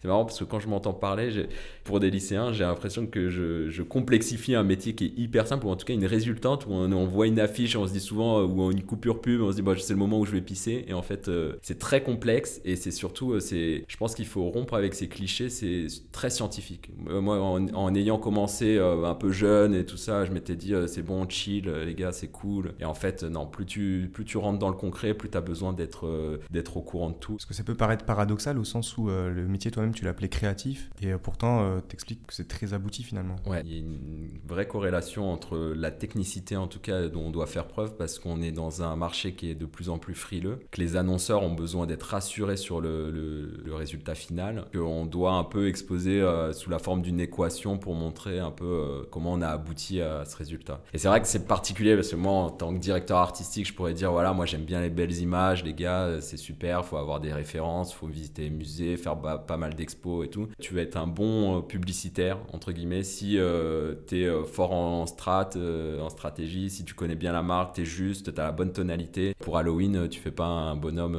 C'est marrant parce que quand je m'entends parler, pour des lycéens, j'ai l'impression que je, complexifie un métier qui est hyper simple, ou en tout cas une résultante, où on, voit une affiche, on se dit souvent, euh, ou une coupure pub, on se dit, bah, c'est le moment où je vais pisser. Et en fait, euh, c'est très complexe et c'est surtout, euh, je pense qu'il faut rompre avec ces clichés, c'est très scientifique. Moi, en, ayant commencé un peu jeune et tout ça, je m'étais dit, c'est bon, chill, les gars, c'est cool. Et en fait, non, plus tu, plus tu rentres dans le concret, plus tu as besoin d'être, d'être au courant de tout. Parce que ça peut paraître paradoxal au sens où le métier toi-même, tu l'appelais créatif, et euh, pourtant, euh, t'expliques que c'est très abouti finalement. Ouais, il y a une vraie corrélation entre la technicité, en tout cas, dont on doit faire preuve, parce qu'on est dans un marché qui est de plus en plus frileux, que les annonceurs ont besoin d'être rassurés sur le, résultat final, qu'on doit un peu exposer euh, sous la forme d'une équation pour montrer un peu comment on a abouti à ce résultat. Et c'est vrai que c'est particulier, parce que moi, en tant que directeur artistique, je pourrais dire, voilà, moi j'aime bien les belles images, les gars, c'est super, faut avoir des références, faut visiter les musées, faire pas mal d'expos et tout. Tu vas être un bon euh, publicitaire, entre guillemets, si euh, tu es euh, fort en strat, en stratégie, si tu connais bien la marque, tu es juste, tu as la bonne tonalité. Pour Halloween, tu fais pas un bonhomme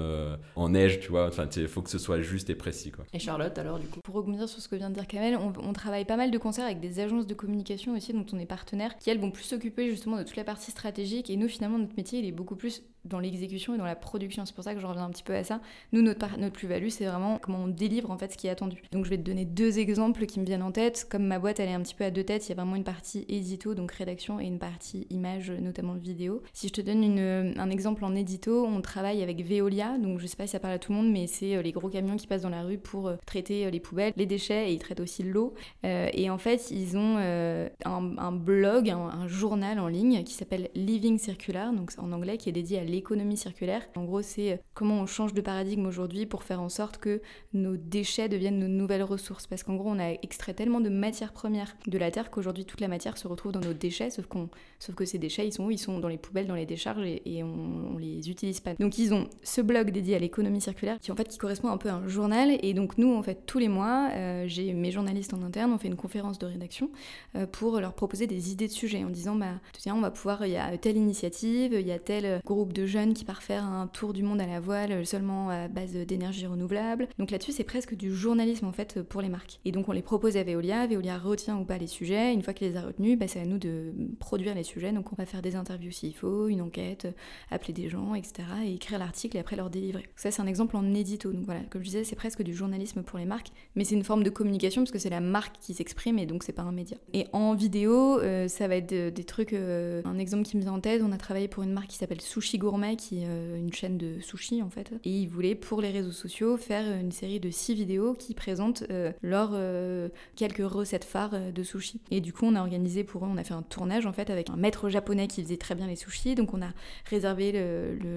en neige, tu vois. Enfin, il faut que ce soit juste et précis. Quoi. Et Charlotte, alors, du coup? Pour rebondir sur ce que vient de dire Kamel, on, on travaille pas mal de concerts avec des agences de communication aussi, dont on est partenaire, qui elles vont plus s'occuper justement de toute la partie stratégique. Et nous, finalement, notre métier, il est beaucoup plus dans l'exécution et dans la production. C'est pour ça que je reviens un petit peu à ça. Nous, notre, notre plus-value, c'est vraiment comment on délivre en fait ce qui est attendu. Donc, je vais te donner deux exemples qui me viennent en tête. Comme ma boîte, elle est un petit peu à deux têtes, il y a vraiment une partie édito, donc rédaction, et une partie image, notamment vidéo. Si je te donne une, un exemple en édito, on travaille avec Veolia. Donc, je sais pas si ça parle à tout le monde, mais c'est euh, les gros camions qui passent dans la rue pour euh, traiter euh, les poubelles, les déchets, et ils traitent aussi l'eau. et en fait, ils ont un, blog, un, un, journal en ligne qui s'appelle Living Circular, donc en anglais, qui est dédié à l'économie circulaire en gros, c'est euh, comment on change de paradigme aujourd'hui pour faire en sorte que nos déchets deviennent nos nouvelles ressources. Parce qu'en gros, on a extrait tellement de matières premières de la Terre qu'aujourd'hui, toute la matière se retrouve dans nos déchets, sauf, qu'on, sauf que ces déchets, ils sont où? Ils sont dans les poubelles, dans les décharges et, on, les utilise pas. Donc, ils ont ce blog dédié à l'économie circulaire qui, en fait, qui correspond un peu à un journal. Et donc, nous, en fait, tous les mois, euh, j'ai mes journalistes en interne, on fait une conférence de rédaction euh, pour leur proposer des idées de sujets en disant, bah, tiens, on va pouvoir, il y a telle initiative, il y a tel groupe de jeunes qui part faire un tour du monde à la voile seulement à base d'énergie renouvelable. Donc là-dessus, c'est presque du journalisme en fait pour les marques. Et donc on les propose à Veolia, Veolia retient ou pas les sujets. Une fois qu'il les a retenus, bah, c'est à nous de produire les sujets. Donc on va faire des interviews s'il faut, une enquête, appeler des gens, etc. et écrire l'article et après leur délivrer. Ça, c'est un exemple en édito. Donc voilà, comme je disais, c'est presque du journalisme pour les marques, mais c'est une forme de communication parce que c'est la marque qui s'exprime et donc c'est pas un média. Et en vidéo, euh, ça va être des trucs. Euh, un exemple qui me vient en tête, on a travaillé pour une marque qui s'appelle Sushi Gourmet, qui est euh, une chaîne de sushi en fait. Et ils voulaient pour les réseaux sociaux faire une série de six vidéos qui présentent euh, leurs euh, quelques recettes phares euh, de sushi. Et du coup, on a organisé pour eux, on a fait un tournage en fait avec un maître japonais qui faisait très bien les sushis. Donc on a réservé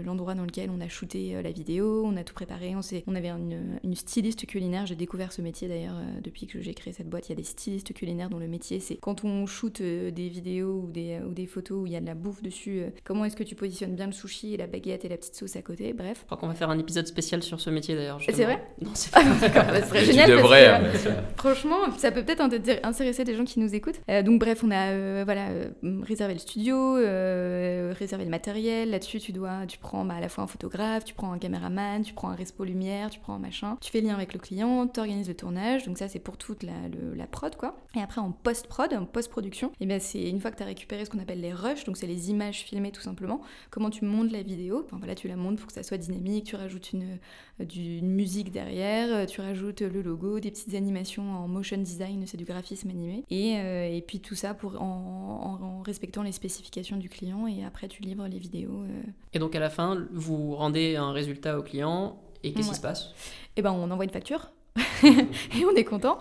l'endroit dans lequel on a shooté la vidéo, on a tout préparé. On, on avait une, une styliste culinaire. J'ai découvert ce métier d'ailleurs depuis que j'ai créé cette boîte. Il y a des stylistes culinaires dont le métier c'est quand on shoot des vidéos ou des, ou des photos où il y a de la bouffe dessus, comment est-ce que tu positionnes bien le sushi et la baguette et la petite sauce à côté. Bref. Je crois qu'on va faire un épisode spécial sur ce métier d'ailleurs. C'est vrai Non, c'est pas. Ah, ça serait génial. Tu devrais. Hein, franchement, ça peut peut-être intéresser des gens qui nous écoutent. Euh, donc bref, on a euh, voilà euh, réservé le studio, réservé le matériel. Là-dessus, tu dois, tu prends bah, à la fois un photographe, tu prends un caméraman, tu prends un respo lumière, tu prends un machin. Tu fais lien avec le client, tu organises le tournage. Donc ça, c'est pour toute la, la, prod quoi. Et après en post prod, en post production, et eh bien c'est une fois que tu as récupéré ce qu'on appelle les rushs, donc c'est les images filmées tout simplement. Comment tu montes la vidéo Enfin voilà, tu la montes pour que ça soit dynamique, tu rajoutes une, une musique derrière, tu rajoutes le logo, des petites animations en motion design, c'est du graphisme animé. Et, euh, et, puis tout ça pour, en, respectant les spécifications du client et après tu livres les vidéos. Euh. Et donc à la fin, vous rendez un résultat au client et qu'est-ce qui se passe? Eh ben on envoie une facture. et on est content.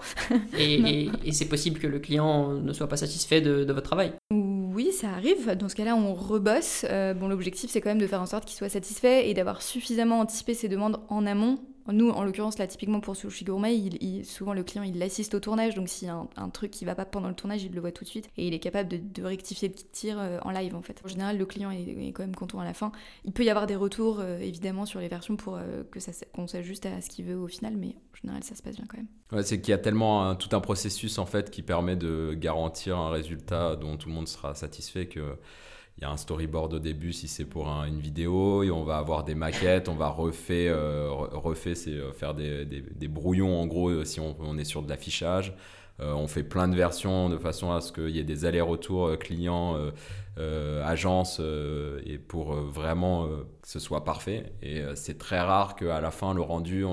et, et, c'est possible que le client ne soit pas satisfait de, de votre travail? Oui, ça arrive. Dans ce cas-là, on rebosse. Euh, l'objectif, c'est quand même de faire en sorte qu'il soit satisfait et d'avoir suffisamment anticipé ses demandes en amont nous, en l'occurrence, là, typiquement pour Sushi Gourmet, souvent le client, il l'assiste au tournage, donc s'il y a un, truc qui va pas pendant le tournage, il le voit tout de suite, et il est capable de, rectifier le tir euh, en live, en fait. En général, le client est, quand même content à la fin. Il peut y avoir des retours, euh, évidemment, sur les versions pour euh, que ça qu'on s'ajuste à ce qu'il veut au final, mais en général, ça se passe bien quand même. C'est qu'il y a tellement tout un processus, en fait, qui permet de garantir un résultat dont tout le monde sera satisfait que il y a un storyboard au début si c'est pour une vidéo et on va avoir des maquettes, on va refaire, refaire c'est faire des, brouillons en gros si on, est sur de l'affichage. on fait plein de versions de façon à ce qu'il y ait des allers-retours clients euh, agence euh, et pour euh, vraiment que ce soit parfait. Et c'est très rare qu'à la fin, le rendu,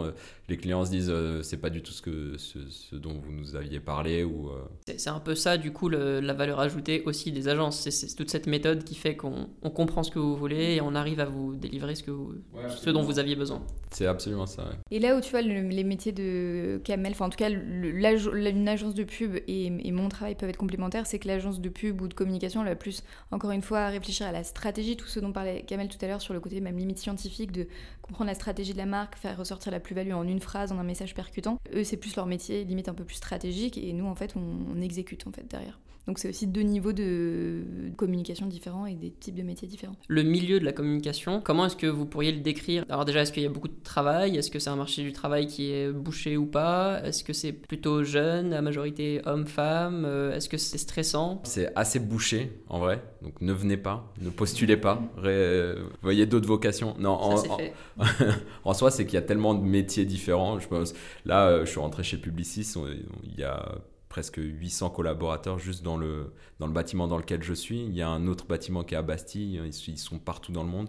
les clients se disent c'est pas du tout ce, que, ce, dont vous nous aviez parlé. ou C'est un peu ça, du coup, la valeur ajoutée aussi des agences. C'est toute cette méthode qui fait qu'on comprend ce que vous voulez et on arrive à vous délivrer ce, que ce dont vous aviez besoin. C'est absolument ça. Et là où tu vois les métiers de Kamel, enfin en tout cas une agence de pub et, et, mon travail peuvent être complémentaires, c'est que l'agence de pub ou de communication la plus encore une fois, réfléchir à la stratégie, tout ce dont parlait Kamel tout à l'heure sur le côté même limite scientifique, de comprendre la stratégie de la marque, faire ressortir la plus-value en une phrase, en un message percutant. Eux, c'est plus leur métier, limite un peu plus stratégique, et nous, en fait, on exécute en fait derrière. Donc c'est aussi deux niveaux de communication différents et des types de métiers différents. Le milieu de la communication, comment est-ce que vous pourriez le décrire? Alors déjà, est-ce qu'il y a beaucoup de travail? Est-ce que c'est un marché du travail qui est bouché ou pas? Est-ce que c'est plutôt jeune, la majorité homme-femme euh, Est-ce que c'est stressant? C'est assez bouché en vrai, donc ne venez pas, ne postulez pas, voyez d'autres vocations. Non, en, fait. en, soi, c'est qu'il y a tellement de métiers différents. Je pense, là, euh, je suis rentré chez Publicis, il y a presque 800 collaborateurs juste dans le, dans le bâtiment dans lequel je suis. Il y a un autre bâtiment qui est à Bastille, ils, sont partout dans le monde.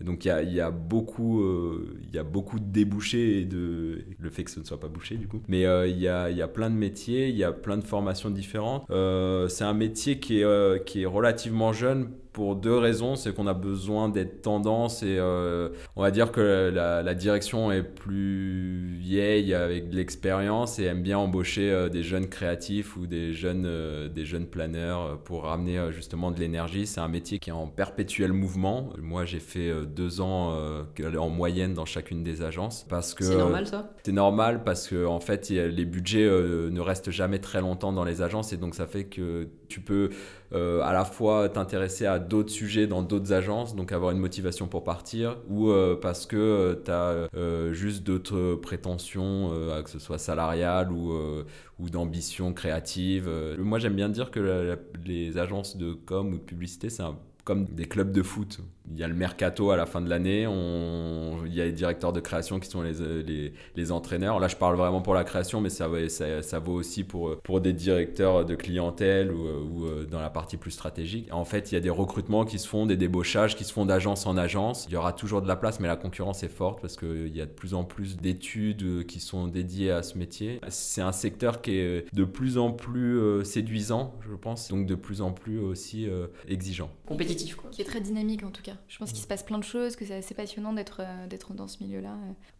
Donc il y a, beaucoup, euh, il y a beaucoup de débouchés de le fait que ce ne soit pas bouché du coup. Mais euh, il, y a, il y a plein de métiers, il y a plein de formations différentes. Euh, c'est un métier qui est, qui est relativement jeune pour deux raisons. C'est qu'on a besoin d'être tendance et euh, on va dire que la, direction est plus vieille avec de l'expérience et aime bien embaucher euh, des jeunes créatifs ou des jeunes, euh, des jeunes planeurs pour ramener justement de l'énergie. C'est un métier qui est en perpétuel mouvement. Moi, j'ai fait deux ans en moyenne dans chacune des agences parce que c'est normal ça? C'est normal parce que en fait, les budgets ne restent jamais très longtemps dans les agences et donc ça fait que tu peux à la fois t'intéresser à d'autres sujets dans d'autres agences, donc avoir une motivation pour partir, ou euh, parce que euh, tu as juste d'autres prétentions, que ce soit salariales ou, ou d'ambition créative. moi j'aime bien dire que les agences de com ou de publicité, c'est comme des clubs de foot il y a le mercato à la fin de l'année, on... il y a les directeurs de création qui sont les, les, les, entraîneurs. Là, je parle vraiment pour la création, mais ça, ça, ça, vaut aussi pour, pour des directeurs de clientèle ou, ou, euh, dans la partie plus stratégique. En fait, il y a des recrutements qui se font, des débauchages qui se font d'agence en agence. Il y aura toujours de la place, mais la concurrence est forte parce qu'il y a de plus en plus d'études qui sont dédiées à ce métier. C'est un secteur qui est de plus en plus euh, séduisant, je pense, donc de plus en plus aussi euh, exigeant. Compétitif, quoi. Qui est très dynamique en tout cas. Je pense qu'il se passe plein de choses, que c'est assez passionnant d'être euh, dans ce milieu-là.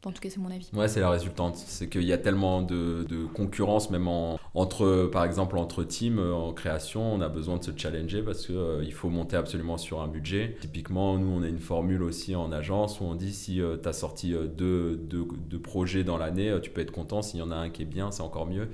En tout cas, c'est mon avis. Ouais, c'est la résultante. C'est qu'il y a tellement de, concurrence, même entre, par exemple, entre teams euh, en création, on a besoin de se challenger parce qu'il euh, il faut monter absolument sur un budget. Typiquement, nous, on a une formule aussi en agence où on dit si tu as sorti deux, projets dans l'année, tu peux être content. S'il y en a un qui est bien, c'est encore mieux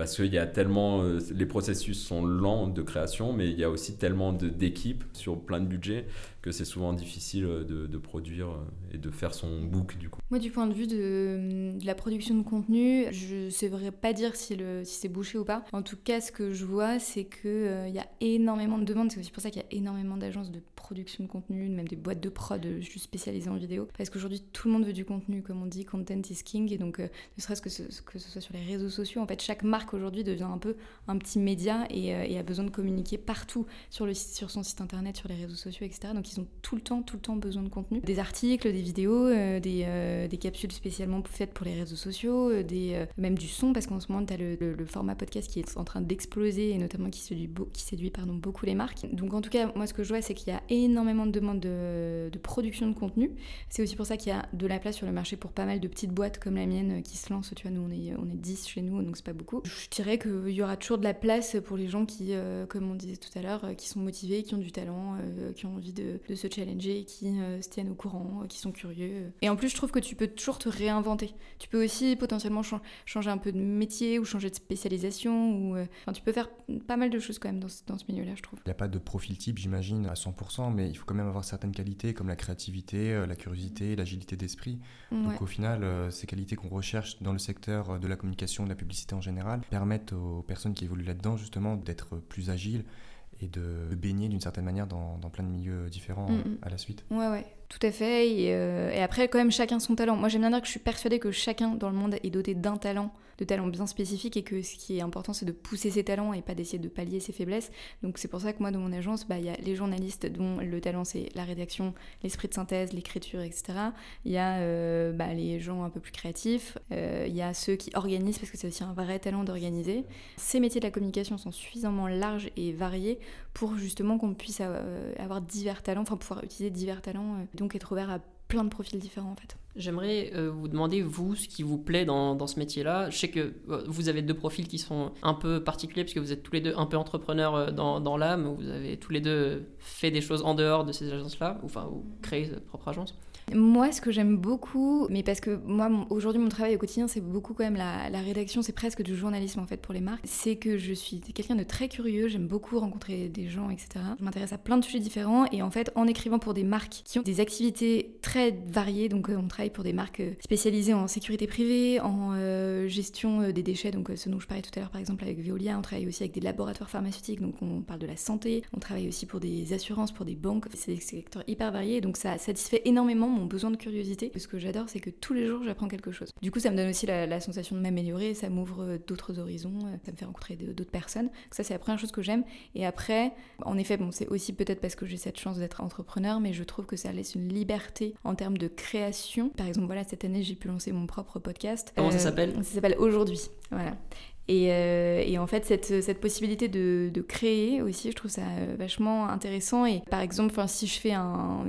parce qu'il y a tellement, euh, les processus sont lents de création, mais il y a aussi tellement d'équipes sur plein de budgets que c'est souvent difficile euh, de, produire euh, et de faire son book du coup. Moi, du point de vue de, la production de contenu, je ne saurais pas dire si, si c'est bouché ou pas. En tout cas, ce que je vois, c'est qu'il il y a énormément de demandes. C'est aussi pour ça qu'il y a énormément d'agences de production de contenu, même des boîtes de prod juste spécialisées en vidéo. Parce qu'aujourd'hui, tout le monde veut du contenu, comme on dit, content is king. Et donc, ne serait-ce que ce, que ce soit sur les réseaux sociaux, en fait, chaque marque aujourd'hui devient un peu un petit média euh, et, a besoin de communiquer partout sur, le, sur son site internet, sur les réseaux sociaux, etc. Donc ils ont tout le temps, tout le temps besoin de contenu. Des articles, des vidéos, euh, des, euh, des, capsules spécialement faites pour les réseaux sociaux, des, même du son, parce qu'en ce moment, tu as le, format podcast qui est en train d'exploser et notamment qui séduit, qui séduit pardon, beaucoup les marques. Donc en tout cas, moi ce que je vois, c'est qu'il y a énormément de demandes de, production de contenu. C'est aussi pour ça qu'il y a de la place sur le marché pour pas mal de petites boîtes comme la mienne qui se lancent. Tu vois, nous on est, on est 10 chez nous, donc c'est pas beaucoup je dirais qu'il y aura toujours de la place pour les gens qui, euh, comme on disait tout à l'heure, euh, qui sont motivés, qui ont du talent, euh, qui ont envie de, se challenger, qui se tiennent au courant, qui sont curieux. Et en plus, je trouve que tu peux toujours te réinventer. Tu peux aussi potentiellement changer un peu de métier ou changer de spécialisation. Ou, enfin, tu peux faire pas mal de choses quand même dans, ce, milieu-là, je trouve. Il n'y a pas de profil type, j'imagine, à 100%, mais il faut quand même avoir certaines qualités comme la créativité, la curiosité, l'agilité d'esprit. Donc au final, ces qualités qu'on recherche dans le secteur de la communication, de la publicité en général, permettent aux personnes qui évoluent là-dedans justement d'être plus agiles et de, baigner d'une certaine manière dans, plein de milieux différents mm, mm. à la suite. Ouais, ouais. Tout à fait. Et, et, après, quand même, chacun son talent. Moi, j'aime bien dire que je suis persuadée que chacun dans le monde est doté d'un talent de talents bien spécifiques et que ce qui est important, c'est de pousser ses talents et pas d'essayer de pallier ses faiblesses. Donc c'est pour ça que moi, dans mon agence, bah, il y a les journalistes dont le talent, c'est la rédaction, l'esprit de synthèse, l'écriture, etc. Il y a euh, bah, les gens un peu plus créatifs, euh, il y a ceux qui organisent, parce que c'est aussi un vrai talent d'organiser. Ces métiers de la communication sont suffisamment larges et variés pour justement qu'on puisse euh, avoir divers talents, enfin pouvoir utiliser divers talents, donc être ouvert à plein de profils différents en fait. J'aimerais euh, vous demander, vous, ce qui vous plaît dans, dans ce métier-là. Je sais que euh, vous avez deux profils qui sont un peu particuliers, puisque vous êtes tous les deux un peu entrepreneurs euh, dans, dans l'âme. Vous avez tous les deux fait des choses en dehors de ces agences-là, enfin, vous créez votre propre agence. Moi, ce que j'aime beaucoup, mais parce que moi, aujourd'hui, mon travail au quotidien, c'est beaucoup quand même la, rédaction, c'est presque du journalisme en fait pour les marques, c'est que je suis quelqu'un de très curieux, j'aime beaucoup rencontrer des gens, etc. Je m'intéresse à plein de sujets différents et en fait, en écrivant pour des marques qui ont des activités très variées, donc on travaille pour des marques euh, spécialisées en sécurité privée, en euh, gestion euh, des déchets, donc ce dont je parlais tout à l'heure par exemple avec Veolia, on travaille aussi avec des laboratoires pharmaceutiques, donc on parle de la santé, on travaille aussi pour des assurances, pour des banques, c'est des secteurs hyper variés, donc ça satisfait énormément mon besoin de curiosité. Ce que j'adore, c'est que tous les jours j'apprends quelque chose. Du coup, ça me donne aussi la, sensation de m'améliorer, ça m'ouvre d'autres horizons, ça me fait rencontrer d'autres personnes. ça, c'est la première chose que j'aime. Et après, en effet, bon, c'est aussi peut-être parce que j'ai cette chance d'être entrepreneur, mais je trouve que ça laisse une liberté en termes de création. Par exemple, voilà, cette année, j'ai pu lancer mon propre podcast. Comment ça euh, s'appelle? Ça s'appelle Aujourd'hui. Voilà. Euh, et, en fait, cette, cette possibilité de, de, créer aussi, je trouve ça euh, vachement intéressant. Et par exemple, si je fais un,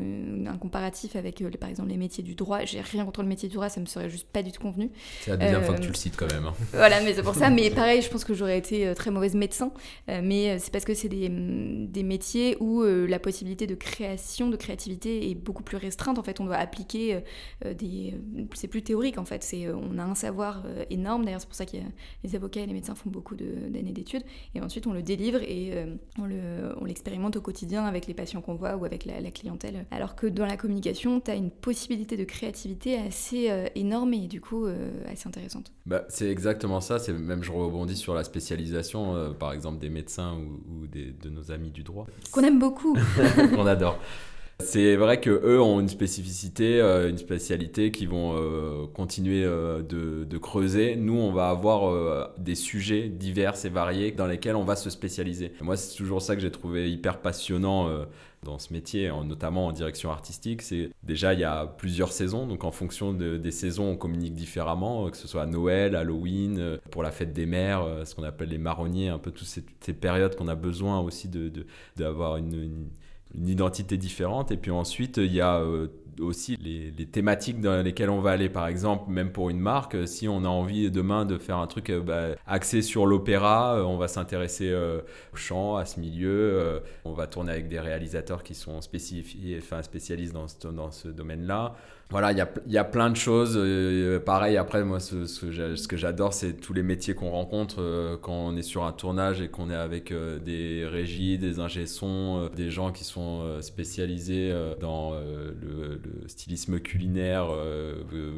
un comparatif avec, par exemple, les métiers du droit, j'ai rien contre le métier du droit, ça me serait juste pas du tout convenu. C'est la deuxième fois que tu le cites quand même. Hein. Voilà, mais c'est pour ça. Mais pareil, je pense que j'aurais été très mauvaise médecin. mais c'est parce que c'est des, des, métiers où la possibilité de création, de créativité est beaucoup plus restreinte. En fait, on doit appliquer des. C'est plus théorique en fait. On a un savoir énorme. D'ailleurs, c'est pour ça qu'il y a les avocats les médecins font beaucoup d'années d'études, et ensuite on le délivre et euh, on l'expérimente au quotidien avec les patients qu'on voit ou avec la, clientèle. Alors que dans la communication, tu as une possibilité de créativité assez euh, énorme et du coup euh, assez intéressante. Bah, c'est exactement ça, c'est même je rebondis sur la spécialisation, par exemple des médecins ou, des, de nos amis du droit. Qu'on aime beaucoup. Qu'on adore. C'est vrai que eux ont une spécificité, euh, une spécialité qui vont euh, continuer euh, de, creuser. Nous, on va avoir des sujets divers et variés dans lesquels on va se spécialiser. Moi, c'est toujours ça que j'ai trouvé hyper passionnant dans ce métier, notamment en direction artistique. C'est déjà il y a plusieurs saisons, donc en fonction des saisons, on communique différemment, que ce soit à Noël, Halloween, pour la fête des mères, ce qu'on appelle les marronniers, un peu toutes ces, périodes qu'on a besoin aussi d'avoir de, une une identité différente. Et puis ensuite, il y a euh, aussi les, thématiques dans lesquelles on va aller. Par exemple, même pour une marque, euh, si on a envie demain de faire un truc euh, bah, axé sur l'opéra, on va s'intéresser au chant, à ce milieu. on va tourner avec des réalisateurs qui sont spécifiés, enfin, spécialistes dans dans ce domaine-là voilà, il y a, y a, plein de choses. Euh, pareil, après, moi, ce, que j'adore, c'est tous les métiers qu'on rencontre euh, quand on est sur un tournage et qu'on est avec euh, des régies, des ingé-sons, des gens qui sont spécialisés dans le, stylisme culinaire,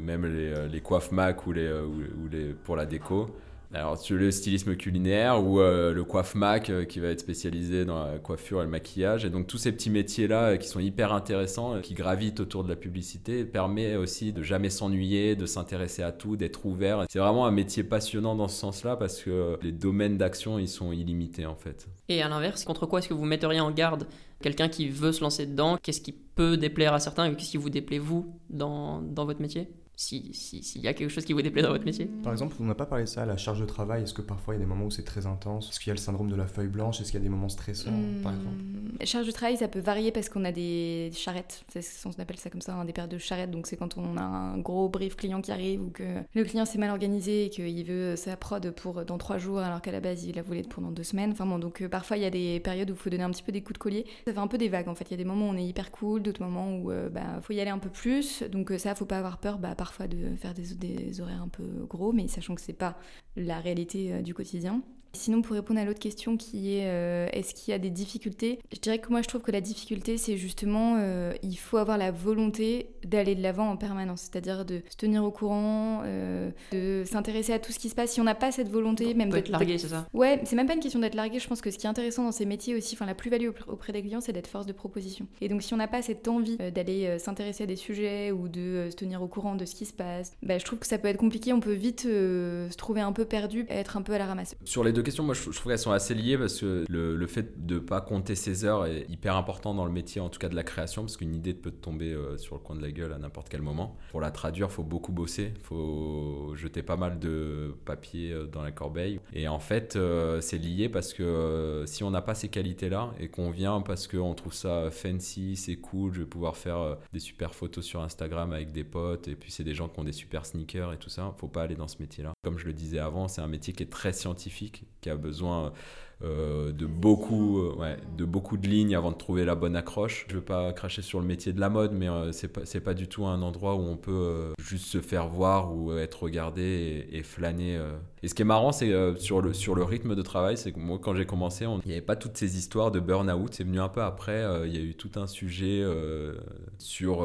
même les, les coiffes Mac ou les, ou les, pour la déco. Alors, le stylisme culinaire ou euh, le coiffe Mac euh, qui va être spécialisé dans la coiffure et le maquillage. Et donc, tous ces petits métiers-là euh, qui sont hyper intéressants, qui gravitent autour de la publicité, permet aussi de jamais s'ennuyer, de s'intéresser à tout, d'être ouvert. C'est vraiment un métier passionnant dans ce sens-là parce que les domaines d'action, ils sont illimités en fait. Et à l'inverse, contre quoi est-ce que vous metteriez en garde quelqu'un qui veut se lancer dedans? Qu'est-ce qui peut déplaire à certains et qu'est-ce qui vous déplaît vous dans, dans votre métier? S'il si, y a quelque chose qui vous déplaît dans votre métier Par exemple, on n'a pas parlé de ça, la charge de travail. Est-ce que parfois il y a des moments où c'est très intense? Est-ce qu'il y a le syndrome de la feuille blanche? Est-ce qu'il y a des moments stressants, par hmm. exemple? La charge de travail, ça peut varier parce qu'on a des charrettes. On appelle ça comme ça, hein, des paires de charrettes. Donc c'est quand on a un gros brief client qui arrive ou que le client s'est mal organisé et qu'il veut sa prod pour dans trois jours alors qu'à la base il la voulait pendant deux semaines. Enfin bon, donc euh, parfois il y a des périodes où il faut donner un petit peu des coups de collier. Ça fait un peu des vagues en fait. Il y a des moments où on est hyper cool, d'autres moments où il euh, bah, faut y aller un peu plus. Donc euh, ça, faut pas avoir peur bah, parfois de faire des horaires un peu gros, mais sachant que c'est pas la réalité euh, du quotidien. Sinon, pour répondre à l'autre question qui est euh, est-ce qu'il y a des difficultés Je dirais que moi, je trouve que la difficulté, c'est justement euh, il faut avoir la volonté d'aller de l'avant en permanence, c'est-à-dire de se tenir au courant, euh, de s'intéresser à tout ce qui se passe. Si on n'a pas cette volonté, même d'être largué, c'est ça? Ouais, c'est même pas une question d'être largué. Je pense que ce qui est intéressant dans ces métiers aussi, enfin la plus-value auprès des clients, c'est d'être force de proposition. Et donc, si on n'a pas cette envie d'aller s'intéresser à des sujets ou de se tenir au courant de ce qui se passe, bah, je trouve que ça peut être compliqué. On peut vite se trouver un peu perdu, être un peu à la ramasse. Sur les deux questions, moi je, trouve qu'elles sont assez liées parce que le, fait de ne pas compter ses heures est hyper important dans le métier, en tout cas de la création, parce qu'une idée peut te tomber euh, sur le coin de la gueule à n'importe quel moment. Pour la traduire, il faut beaucoup bosser, il faut jeter pas mal de papier euh, dans la corbeille. Et en fait, euh, c'est lié parce que si on n'a pas ces qualités-là et qu'on vient parce qu'on trouve ça fancy, c'est cool, je vais pouvoir faire des super photos sur Instagram avec des potes, et puis c'est des gens qui ont des super sneakers et tout ça, faut pas aller dans ce métier-là. Comme je le disais avant, c'est un métier qui est très scientifique, qui a besoin euh, de, beaucoup, euh, ouais, de beaucoup de lignes avant de trouver la bonne accroche. Je veux pas cracher sur le métier de la mode, mais euh, c'est pas, pas du tout un endroit où on peut juste se faire voir ou être regardé et, flâner. Et ce qui est marrant, c'est sur, le, sur le rythme de travail, c'est que moi, quand j'ai commencé, il n'y avait pas toutes ces histoires de burn-out. C'est venu un peu après. Il y a eu tout un sujet sur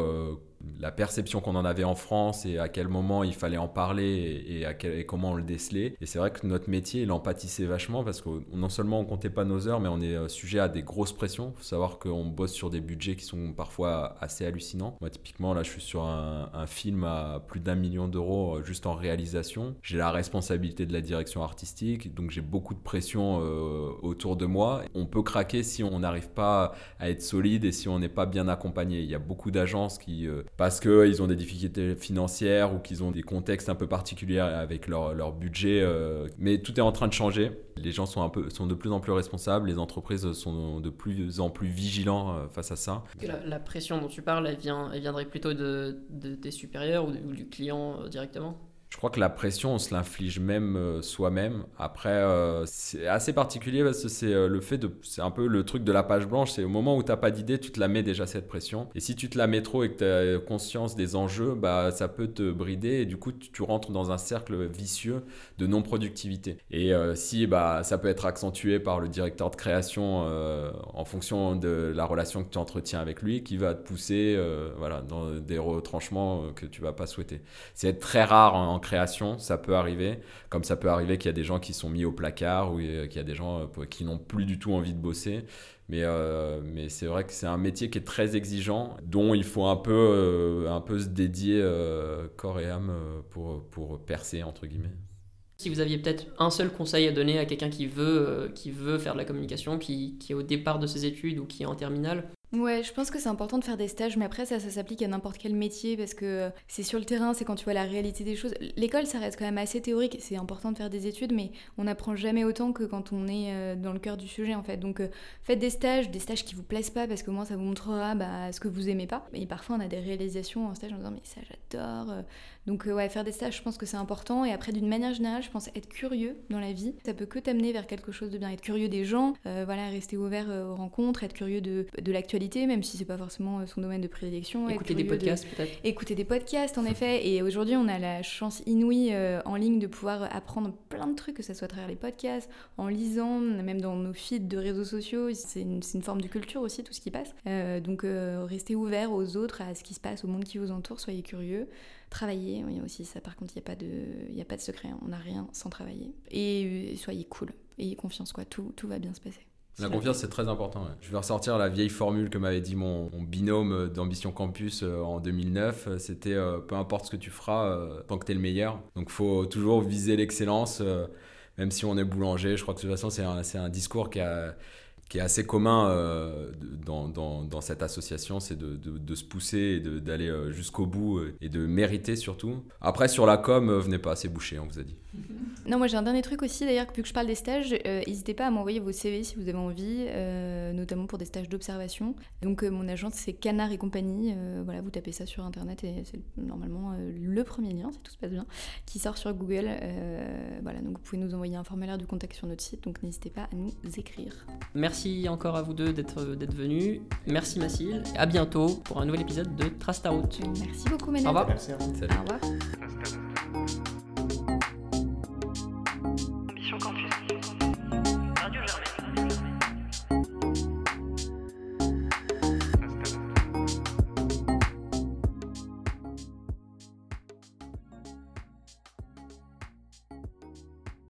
la perception qu'on en avait en France et à quel moment il fallait en parler et, à quel, comment on le décelait. Et c'est vrai que notre métier, il empâtissait vachement parce que non seulement on comptait pas nos heures, mais on est euh, sujet à des grosses pressions. Faut savoir qu'on bosse sur des budgets qui sont parfois assez hallucinants. Moi, typiquement, là, je suis sur un, film à plus d'un million d'euros euh, juste en réalisation. J'ai la responsabilité de la direction artistique, donc j'ai beaucoup de pression euh, autour de moi. On peut craquer si on n'arrive pas à être solide et si on n'est pas bien accompagné. Il y a beaucoup d'agences qui parce qu'ils ont des difficultés financières ou qu'ils ont des contextes un peu particuliers avec leur, budget. Euh, mais tout est en train de changer. Les gens sont, un peu, sont de plus en plus responsables, les entreprises sont de plus en plus vigilants euh, face à ça. La, pression dont tu parles, elle, vient, elle viendrait plutôt de, de tes supérieurs ou, ou du client euh, directement? Je crois que la pression, on se l'inflige même euh, soi-même. Après, euh, c'est assez particulier parce que c'est euh, le fait de. C'est un peu le truc de la page blanche. C'est au moment où tu n'as pas d'idée, tu te la mets déjà cette pression. Et si tu te la mets trop et que tu as conscience des enjeux, bah, ça peut te brider. Et du coup, tu, rentres dans un cercle vicieux de non-productivité. Et si bah, ça peut être accentué par le directeur de création en fonction de la relation que tu entretiens avec lui, qui va te pousser voilà, dans des retranchements que tu vas pas souhaiter. C'est très rare en création, ça peut arriver. Comme ça peut arriver qu'il y a des gens qui sont mis au placard ou qu'il y a des gens euh, qui n'ont plus du tout envie de bosser. Mais, euh, mais c'est vrai que c'est un métier qui est très exigeant, dont il faut un peu, euh, un peu se dédier corps et âme pour, pour percer, entre guillemets. Si vous aviez peut-être un seul conseil à donner à quelqu'un qui veut, qui veut faire de la communication, qui, qui, est au départ de ses études ou qui est en terminale, Ouais, je pense que c'est important de faire des stages, mais après ça, ça s'applique à n'importe quel métier parce que c'est sur le terrain, c'est quand tu vois la réalité des choses. L'école, ça reste quand même assez théorique, c'est important de faire des études, mais on n'apprend jamais autant que quand on est euh, dans le cœur du sujet en fait. Donc euh, faites des stages, des stages qui vous plaisent pas parce que moi ça vous montrera bah, ce que vous aimez pas. Et parfois on a des réalisations en stage en disant mais ça j'adore. Euh. Donc ouais, faire des stages, je pense que c'est important. Et après d'une manière générale, je pense être curieux dans la vie, ça peut que t'amener vers quelque chose de bien. Être curieux des gens, voilà, rester ouvert aux rencontres, être curieux de, de l'actualité même si c'est pas forcément euh, son domaine de prédilection. Écouter des podcasts peut-être. Écouter des podcasts en effet. Et aujourd'hui, on a la chance inouïe euh, en ligne de pouvoir apprendre plein de trucs, que ce soit à travers les podcasts, en lisant, même dans nos feeds de réseaux sociaux. C'est une, une, forme de culture aussi, tout ce qui passe. Euh, donc restez ouvert aux autres, à ce qui se passe, au monde qui vous entoure, soyez curieux. Travaillez, oui, aussi ça par contre, il n'y a, pas de, a pas de secret, on n'a rien sans travailler. Et soyez cool, ayez confiance, quoi, tout, tout va bien se passer. La confiance, c'est très important. Je vais ressortir la vieille formule que m'avait dit mon, binôme d'Ambition Campus euh, en 2009. C'était euh, peu importe ce que tu feras, euh, tant que tu es le meilleur. Donc, il faut toujours viser l'excellence, même si on est boulanger. Je crois que de toute façon, c'est un, un, discours qui a qui est assez commun euh, dans, dans, dans, cette association, c'est de, de, de, se pousser et d'aller euh, jusqu'au bout euh, et de mériter surtout. Après, sur la com, venez pas assez bouché, on vous a dit. Non, moi j'ai un dernier truc aussi, d'ailleurs, vu que je parle des stages, n'hésitez pas à m'envoyer vos CV si vous avez envie, notamment pour des stages d'observation. Donc mon agence c'est Canard et compagnie, voilà, vous tapez ça sur internet et c'est normalement le premier lien, si tout se passe bien, qui sort sur Google. voilà, donc vous pouvez nous envoyer un formulaire de contact sur notre site, donc n'hésitez pas à nous écrire. Merci encore à vous deux d'être venus. Merci Mathilde. À bientôt pour un nouvel épisode de Trace ta route. Merci beaucoup Manel. Au revoir. Merci à vous. Salut. Au revoir.